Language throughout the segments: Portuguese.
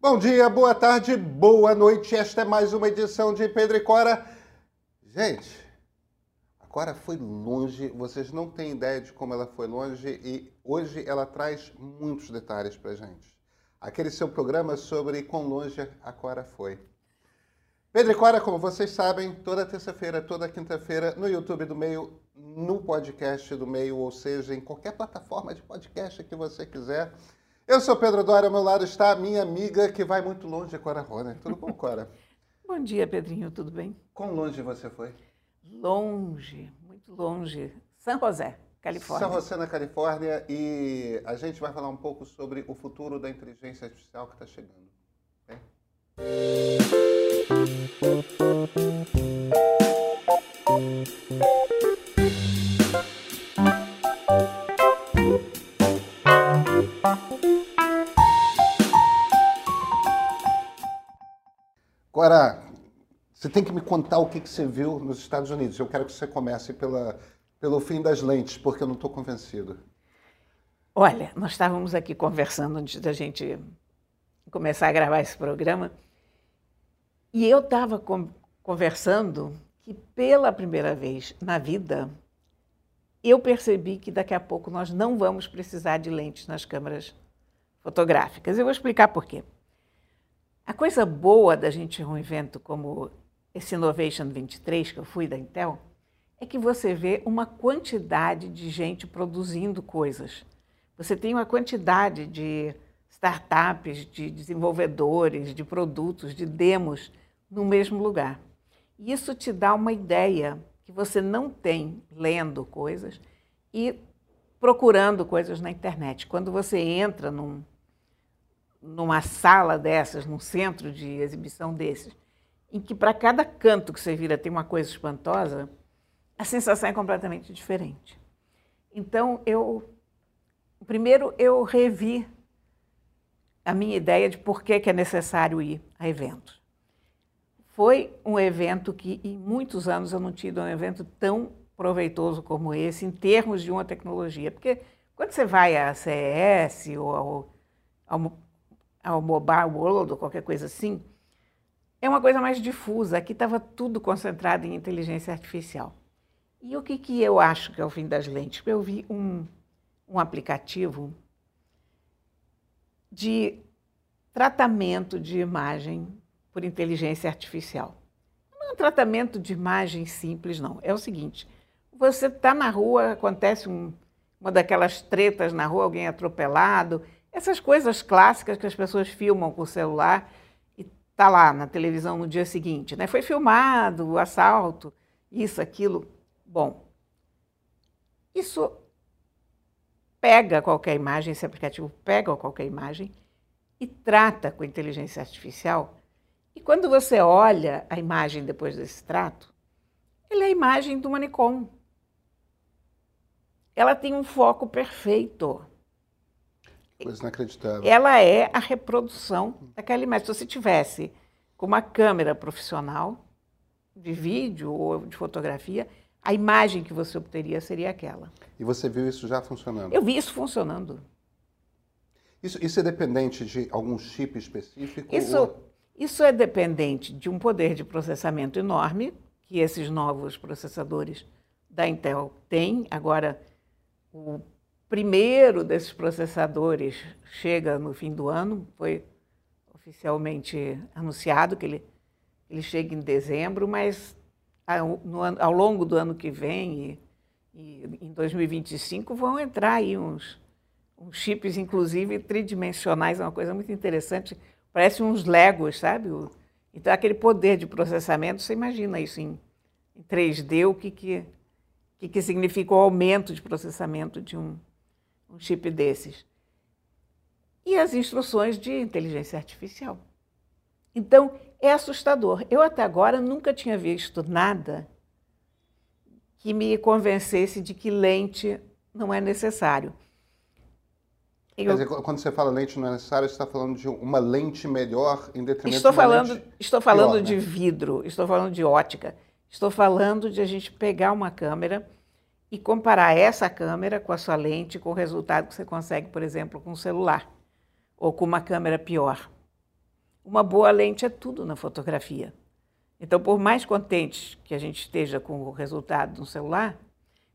Bom dia, boa tarde, boa noite. Esta é mais uma edição de Pedro e Cora. Gente, a Cora foi longe, vocês não têm ideia de como ela foi longe e hoje ela traz muitos detalhes pra gente. Aquele seu programa sobre quão longe a Cora foi. Pedro e Cora, como vocês sabem, toda terça-feira, toda quinta-feira, no YouTube do Meio, no podcast do Meio, ou seja, em qualquer plataforma de podcast que você quiser. Eu sou Pedro Dória, ao meu lado está a minha amiga que vai muito longe, Cora Rony. Tudo bom, Cora? Bom dia, Pedrinho, tudo bem? Quão longe você foi? Longe, muito longe. São José, Califórnia. São José, na Califórnia, e a gente vai falar um pouco sobre o futuro da inteligência artificial que está chegando. ok? Agora, você tem que me contar o que, que você viu nos Estados Unidos. Eu quero que você comece pela, pelo fim das lentes, porque eu não estou convencido. Olha, nós estávamos aqui conversando antes da gente começar a gravar esse programa, e eu estava conversando que pela primeira vez na vida eu percebi que daqui a pouco nós não vamos precisar de lentes nas câmeras fotográficas. Eu vou explicar por quê. A coisa boa da gente ir um evento como esse Innovation 23 que eu fui da Intel é que você vê uma quantidade de gente produzindo coisas. Você tem uma quantidade de startups, de desenvolvedores, de produtos, de demos no mesmo lugar. E isso te dá uma ideia que você não tem lendo coisas e procurando coisas na internet. Quando você entra num, numa sala dessas, num centro de exibição desses, em que para cada canto que você vira tem uma coisa espantosa, a sensação é completamente diferente. Então, eu. Primeiro, eu revi a minha ideia de por que, é necessário ir a eventos. Foi um evento que, em muitos anos, eu não tive um evento tão proveitoso como esse, em termos de uma tecnologia. Porque quando você vai à CES ou ao, ao, ao Mobile World ou qualquer coisa assim, é uma coisa mais difusa. Aqui estava tudo concentrado em inteligência artificial. E o que, que eu acho que é o fim das lentes? Eu vi um, um aplicativo de tratamento de imagem por inteligência artificial. Não é um tratamento de imagem simples, não. É o seguinte: você está na rua, acontece um, uma daquelas tretas na rua, alguém atropelado, essas coisas clássicas que as pessoas filmam com o celular e está lá na televisão no dia seguinte. Né? Foi filmado o assalto, isso, aquilo. Bom, isso pega qualquer imagem, esse aplicativo pega qualquer imagem e trata com inteligência artificial. E quando você olha a imagem depois desse trato, ela é a imagem do manicom. Ela tem um foco perfeito. Coisa inacreditável. Ela é a reprodução daquela imagem. Se você tivesse com uma câmera profissional de vídeo ou de fotografia, a imagem que você obteria seria aquela. E você viu isso já funcionando? Eu vi isso funcionando. Isso, isso é dependente de algum chip específico? Isso, ou- isso é dependente de um poder de processamento enorme que esses novos processadores da Intel têm. Agora, o primeiro desses processadores chega no fim do ano, foi oficialmente anunciado que ele, ele chega em dezembro, mas ao, no ao longo do ano que vem e, e em 2025 vão entrar aí uns, uns chips, inclusive tridimensionais, é uma coisa muito interessante. Parece uns Legos, sabe? O- Então, aquele poder de processamento, você imagina isso em, em 3D, o que, que, que, que significa o aumento de processamento de um, um chip desses. E as instruções de inteligência artificial. Então, é assustador. Eu até agora nunca tinha visto nada que me convencesse de que lente não é necessário. Eu dizer, quando você fala lente não é necessário, você está falando de uma lente melhor em detrimento estou de uma falando, lente estou falando pior, de né? vidro, estou falando de ótica, estou falando de a gente pegar uma câmera e comparar essa câmera com a sua lente com o resultado que você consegue, por exemplo, com um celular ou com uma câmera pior. uma boa lente é tudo na fotografia. Então, por mais contentes que a gente esteja com o resultado no celular,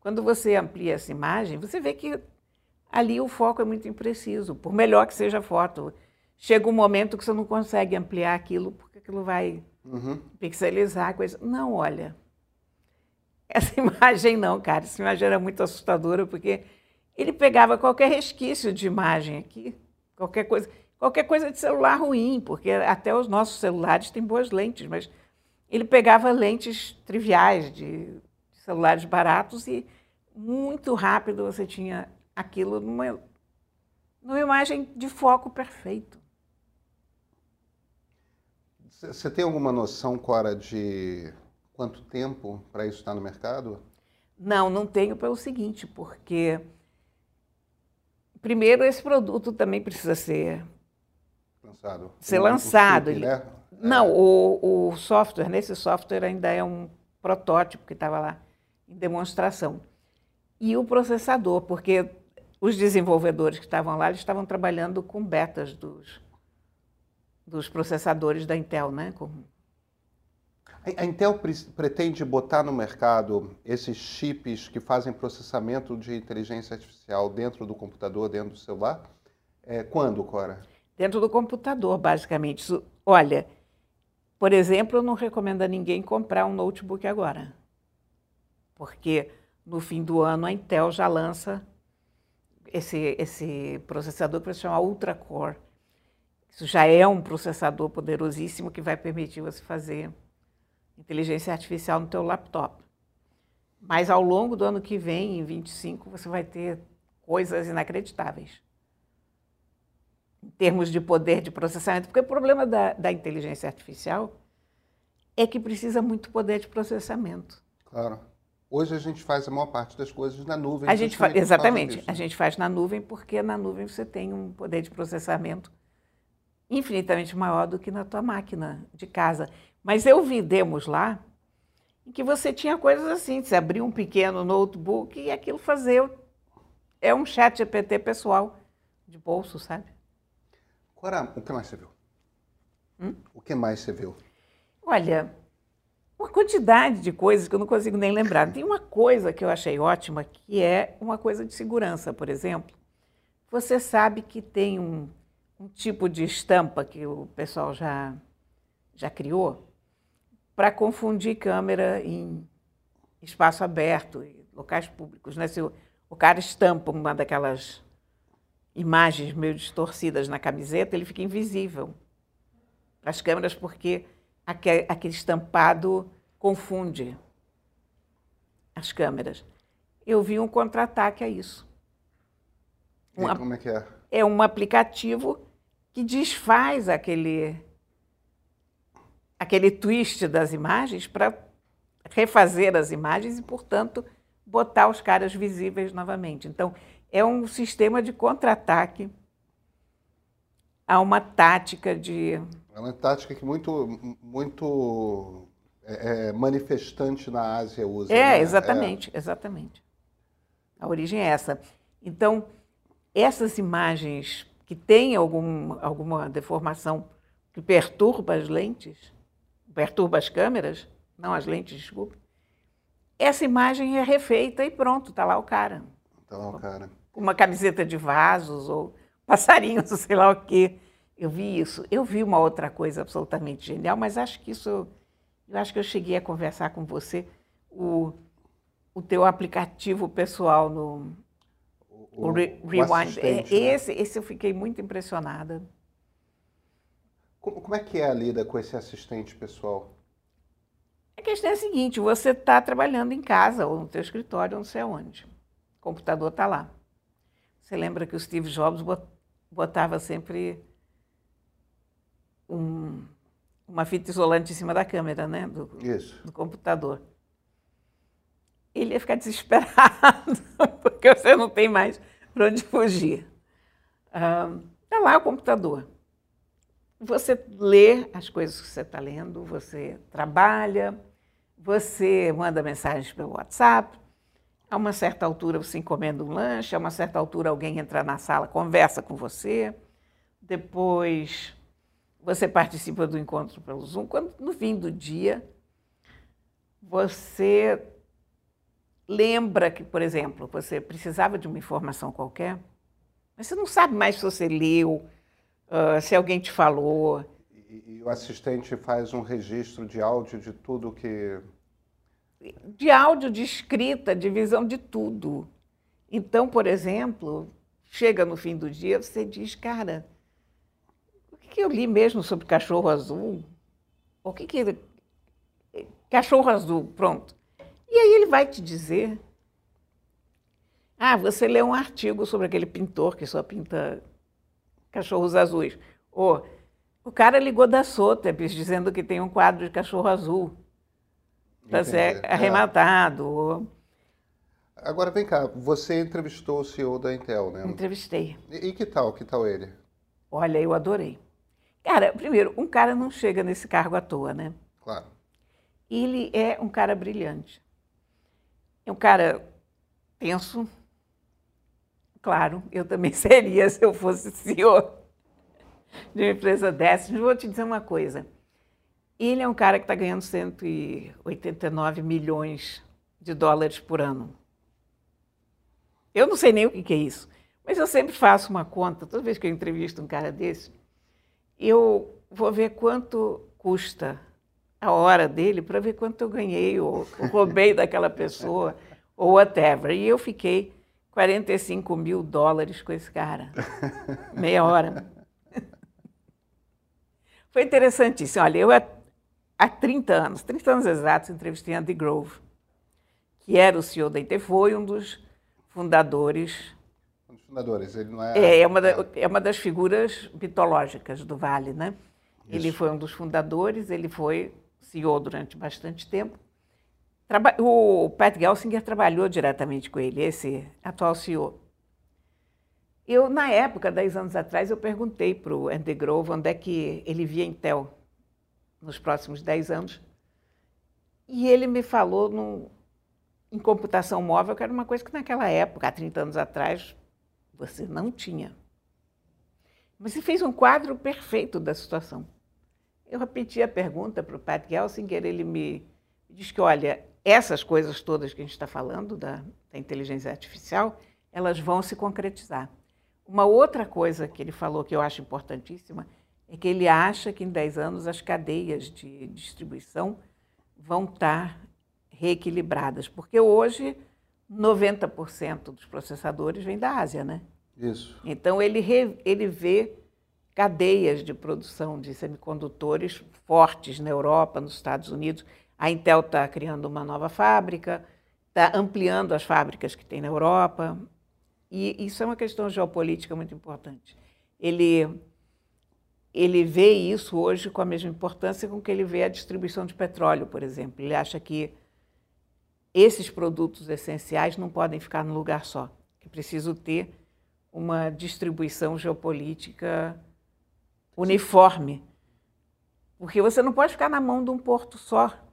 quando você amplia essa imagem, você vê que ali o foco é muito impreciso, por melhor que seja a foto. Chega um momento que você não consegue ampliar aquilo, porque aquilo vai uhum. pixelizar a coisa. Não, olha, essa imagem não, cara, essa imagem era muito assustadora, porque ele pegava qualquer resquício de imagem aqui, qualquer coisa, qualquer coisa de celular ruim, porque até os nossos celulares têm boas lentes, mas ele pegava lentes triviais de, celulares baratos e muito rápido você tinha aquilo numa, numa imagem de foco perfeito. Você tem alguma noção, Cora, de quanto tempo para isso estar no mercado? Não, não tenho pelo seguinte, porque primeiro esse produto também precisa ser lançado. Ser o, lançado. O chip, né? Não, é. o, o software, nesse software ainda é um protótipo que estava lá em demonstração. E o processador, porque os desenvolvedores que estavam lá, eles estavam trabalhando com betas dos, dos processadores da Intel, né? Com... A Intel pretende botar no mercado esses chips que fazem processamento de inteligência artificial dentro do computador, dentro do celular? É, quando, Cora? Dentro do computador, basicamente. Olha, por exemplo, eu não recomendo a ninguém comprar um notebook agora, porque no fim do ano a Intel já lança esse, esse processador que se chama Ultra Core. Isso já é um processador poderosíssimo que vai permitir você fazer inteligência artificial no teu laptop. Mas ao longo do ano que vem, em 25, você vai ter coisas inacreditáveis em termos de poder de processamento, porque o problema da, da inteligência artificial é que precisa muito poder de processamento. Claro. Hoje a gente faz a maior parte das coisas na nuvem. A gente faz, exatamente. A gente faz na nuvem porque na nuvem você tem um poder de processamento infinitamente maior do que na tua máquina de casa. Mas eu vi demos lá em que você tinha coisas assim, você abria um pequeno notebook e aquilo fazia é um chat GPT pessoal de bolso, sabe? Agora, o que mais você viu? Hum? O que mais você viu? Olha, uma quantidade de coisas que eu não consigo nem lembrar. Tem uma coisa que eu achei ótima, que é uma coisa de segurança, por exemplo. Você sabe que tem um, um tipo de estampa que o pessoal já, já criou para confundir câmera em espaço aberto, em locais públicos. Né? Se o, o cara estampa uma daquelas imagens meio distorcidas na camiseta, ele fica invisível para as câmeras, porque aquele estampado confunde as câmeras. Eu vi um contra-ataque a isso. Um, como é que é? É um aplicativo que desfaz aquele, aquele twist das imagens para refazer as imagens e, portanto, botar os caras visíveis novamente. Então, é um sistema de contra-ataque a uma tática de é uma tática que muito, muito é, é, manifestante na Ásia usa. É, né? exatamente, é. exatamente. A origem é essa. Então, essas imagens que têm algum, alguma deformação que perturba as lentes, perturba as câmeras, não as lentes, desculpe, essa imagem é refeita e pronto, está lá o cara. Está lá o cara. Uma camiseta de vasos ou passarinhos, sei lá o quê. Eu vi isso. Eu vi uma outra coisa absolutamente genial, mas acho que isso. Eu acho que eu cheguei a conversar com você. O, o teu aplicativo pessoal no. O, o Re, Rewind. É, né? esse, esse eu fiquei muito impressionada. Como, como é que é a lida com esse assistente pessoal? A questão é a seguinte: você está trabalhando em casa, ou no teu escritório, ou não sei onde. O computador está lá. Você lembra que o Steve Jobs botava sempre um, uma fita isolante em cima da câmera, né? Do, do computador. Ele ia ficar desesperado, porque você não tem mais para onde fugir. Está lá o computador. Você lê as coisas que você está lendo, você trabalha, você manda mensagens pelo WhatsApp. A uma certa altura você encomenda um lanche, a uma certa altura alguém entra na sala, conversa com você. Depois você participa do encontro pelo Zoom, quando no fim do dia você lembra que, por exemplo, você precisava de uma informação qualquer, mas você não sabe mais se você leu, uh, se alguém te falou. E, e, o assistente faz um registro de áudio de tudo que. De áudio, de escrita, de visão de tudo. Então, por exemplo, chega no fim do dia, você diz, cara, o que, que eu li mesmo sobre cachorro azul? O que que. Cachorro azul, pronto. E aí ele vai te dizer. Ah, você leu um artigo sobre aquele pintor que só pinta cachorros azuis. Ou o cara ligou da Sotheby's dizendo que tem um quadro de cachorro azul para ser é. arrematado. Agora vem cá, você entrevistou o CEO da Intel, né? Entrevistei. E, e que tal? Que tal ele? Olha, eu adorei. Cara, primeiro, um cara não chega nesse cargo à toa, né? Claro. Ele é um cara brilhante. É um cara tenso. Claro, eu também seria se eu fosse CEO de uma empresa dessa. Mas vou te dizer uma coisa. Ele é um cara que está ganhando 189 milhões de dólares por ano. Eu não sei nem o que é isso, mas eu sempre faço uma conta, toda vez que eu entrevisto um cara desse, eu vou ver quanto custa a hora dele para ver quanto eu ganhei ou, ou roubei daquela pessoa ou whatever. E eu fiquei 45 mil dólares com esse cara. Meia hora. Foi interessantíssimo. Olha, eu há 30 anos, 30 anos exatos, entrevistei Andy Grove, que era o CEO da IT, foi um dos fundadores. Um dos fundadores, ele não é. É, é uma, da, é uma das figuras mitológicas do Vale, né? Isso. Ele foi um dos fundadores, ele foi CEO durante bastante tempo. O Pat Gelsinger trabalhou diretamente com ele, esse atual CEO. Eu, na época, 10 anos atrás, eu perguntei para o Andy Grove onde é que ele via Intel nos próximos 10 anos. E ele me falou no, em computação móvel, que era uma coisa que naquela época, há 30 anos atrás, você não tinha. Mas ele fez um quadro perfeito da situação. Eu repeti a pergunta para o Pat Gelsinger, ele me diz que, olha, essas coisas todas que a gente está falando da, da inteligência artificial, elas vão se concretizar. Uma outra coisa que ele falou que eu acho importantíssima é que ele acha que em 10 anos as cadeias de distribuição vão estar reequilibradas, porque hoje 90% dos processadores vêm da Ásia, né? Isso. Então ele, re, ele vê cadeias de produção de semicondutores fortes na Europa, nos Estados Unidos. A Intel está criando uma nova fábrica, está ampliando as fábricas que tem na Europa. E isso é uma questão geopolítica muito importante. Ele, ele vê isso hoje com a mesma importância com que ele vê a distribuição de petróleo, por exemplo. Ele acha que esses produtos essenciais não podem ficar num lugar só, que é preciso ter uma distribuição geopolítica uniforme. Porque você não pode ficar na mão de um porto só.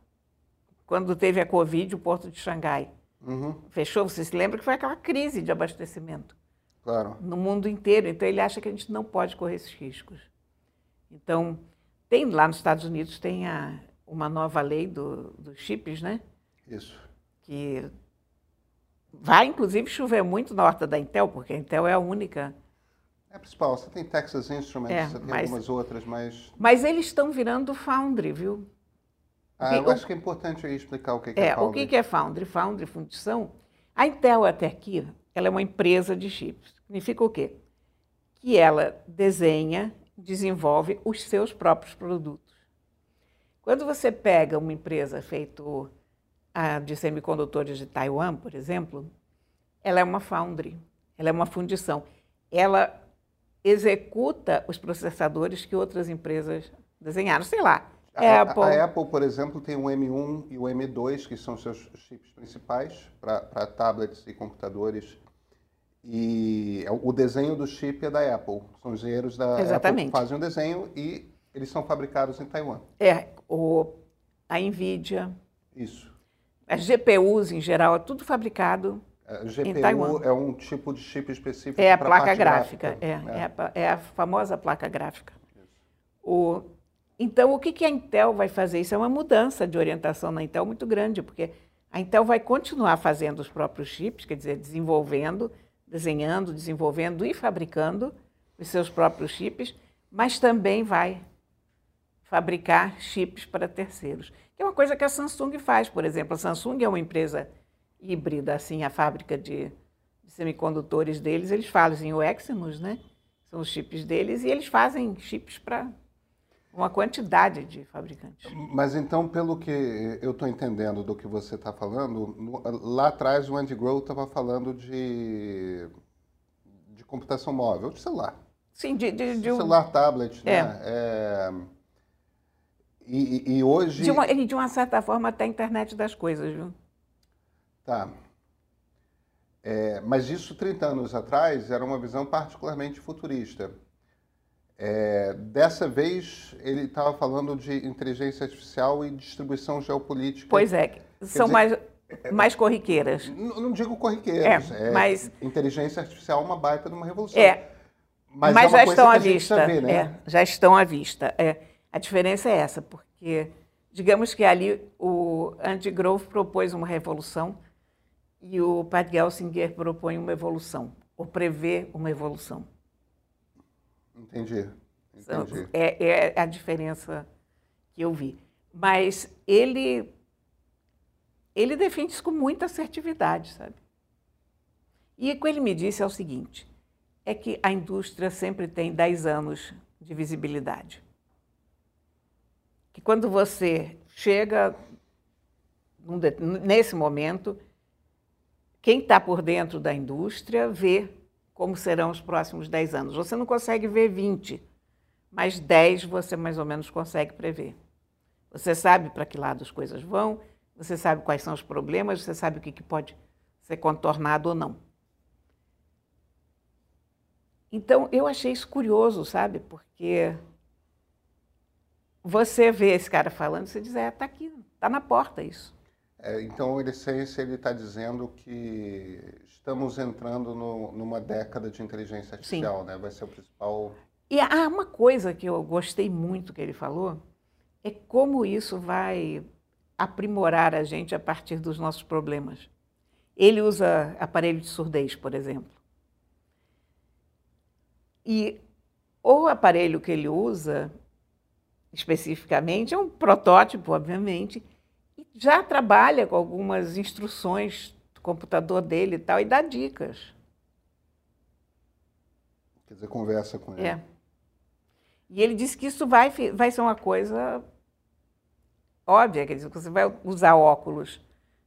Quando teve a Covid, o porto de Xangai uhum. fechou, você se lembra que foi aquela crise de abastecimento claro. no mundo inteiro. Então, ele acha que a gente não pode correr esses riscos. Então, tem lá nos Estados Unidos tem a, uma nova lei do, dos chips, né? Isso. Que vai, inclusive, chover muito na horta da Intel, porque a Intel é a única é a principal. Você tem Texas Instruments, é, você tem mas, algumas outras, mas... Mas eles estão virando Foundry, viu? Ah, eu o, acho que é importante explicar o que é, é Foundry. O que é Foundry? Foundry, fundição. A Intel até aqui, ela é uma empresa de chips. Significa o quê? Que ela desenha, desenvolve os seus próprios produtos. Quando você pega uma empresa feita de semicondutores de Taiwan, por exemplo, ela é uma foundry, ela é uma fundição. Ela executa os processadores que outras empresas desenharam. Sei lá, a, Apple. A, Apple, por exemplo, tem o M1 e o M2, que são seus chips principais para tablets e computadores. E é o desenho do chip é da Apple. São engenheiros da Exatamente. Apple que fazem o desenho e eles são fabricados em Taiwan. É, o, a NVIDIA. Isso. As GPUs, em geral, é tudo fabricado a GPU é um tipo de chip específico É a placa gráfica, gráfica. É, é. É, a, é, a, famosa placa gráfica. O, então, o que, que a Intel vai fazer? Isso é uma mudança de orientação na Intel muito grande, porque a Intel vai continuar fazendo os próprios chips, quer dizer, desenvolvendo, desenhando, desenvolvendo e fabricando os seus próprios chips, mas também vai fabricar chips para terceiros. Que é uma coisa que a Samsung faz, por exemplo. A Samsung é uma empresa híbrida, assim, a fábrica de, de semicondutores deles, eles fazem o Exynos, né? São os chips deles, e eles fazem chips para uma quantidade de fabricantes. Mas então, pelo que eu estou entendendo do que você está falando, no, lá atrás o Andy Grove estava falando de, de computação móvel, de celular. Sim, de, de, de um... celular, tablet, é. né? É... E, e, hoje... De uma, de uma certa forma, até a internet das coisas, viu? Tá. É, mas isso, 30 anos atrás, era uma visão particularmente futurista. É, dessa vez, ele estava falando de inteligência artificial e distribuição geopolítica. Pois é, são dizer, mais, mais corriqueiras. Não, não digo corriqueiras. É, é, mas... Inteligência artificial é uma baita de uma revolução. É, mas, mas é já estão à vista. Né? é, já estão à vista. É. A diferença é essa, porque, digamos que ali o Andy Grove propôs uma revolução e o Pat Gelsinger propõe uma evolução, ou prevê uma evolução. Entendi. Entendi. É, é a diferença que eu vi. Mas ele, ele defende isso com muita assertividade, sabe? E o que ele me disse é o seguinte, é que a indústria sempre tem 10 anos de visibilidade. Que quando você chega nesse momento, quem está por dentro da indústria vê como serão os próximos 10 anos. Você não consegue ver 20, mas 10 você mais ou menos consegue prever. Você sabe para que lado as coisas vão, você sabe quais são os problemas, você sabe o que, pode ser contornado ou não. Então, eu achei isso curioso, sabe? Porque você vê esse cara falando, você diz, é, está aqui, está na porta isso. É, então, em essência, ele está dizendo que estamos entrando no, numa década de inteligência artificial, Sim. né? Vai ser o principal. E há uma coisa que eu gostei muito que ele falou, é como isso vai aprimorar a gente a partir dos nossos problemas. Ele usa aparelho de surdez, por exemplo. E o aparelho que ele usa, especificamente, é um protótipo, obviamente, já trabalha com algumas instruções do computador dele e tal, e dá dicas. Quer dizer, conversa com ele. É. E ele disse que isso vai, vai ser uma coisa óbvia, quer dizer, que você vai usar óculos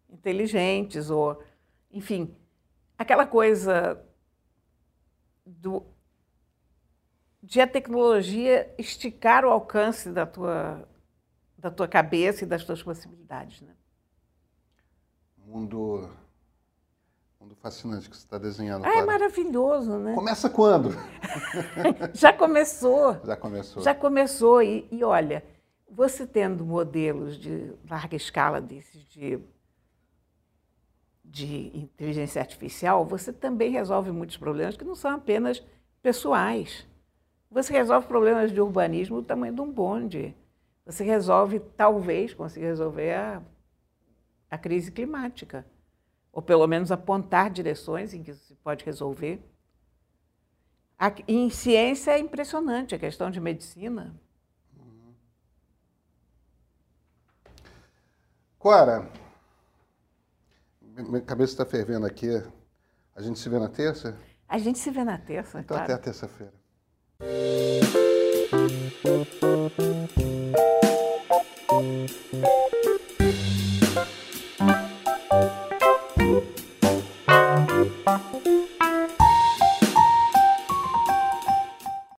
inteligentes ou, enfim, aquela coisa do, de a tecnologia esticar o alcance da tua da tua cabeça e das tuas possibilidades. Né? Mundo, mundo fascinante que você está desenhando. Ah, é maravilhoso, né? Começa quando? Já começou. Já começou. Já começou. E, e olha, você tendo modelos de larga escala desses de, de inteligência artificial, você também resolve muitos problemas que não são apenas pessoais. Você resolve problemas de urbanismo do tamanho de um bonde. Você resolve, talvez, conseguir resolver a, a crise climática. Ou pelo menos apontar direções em que se pode resolver. A, em ciência é impressionante, a questão de medicina. Cora, minha cabeça está fervendo aqui. A gente se vê na terça? A gente se vê na terça, então, claro. até a terça-feira.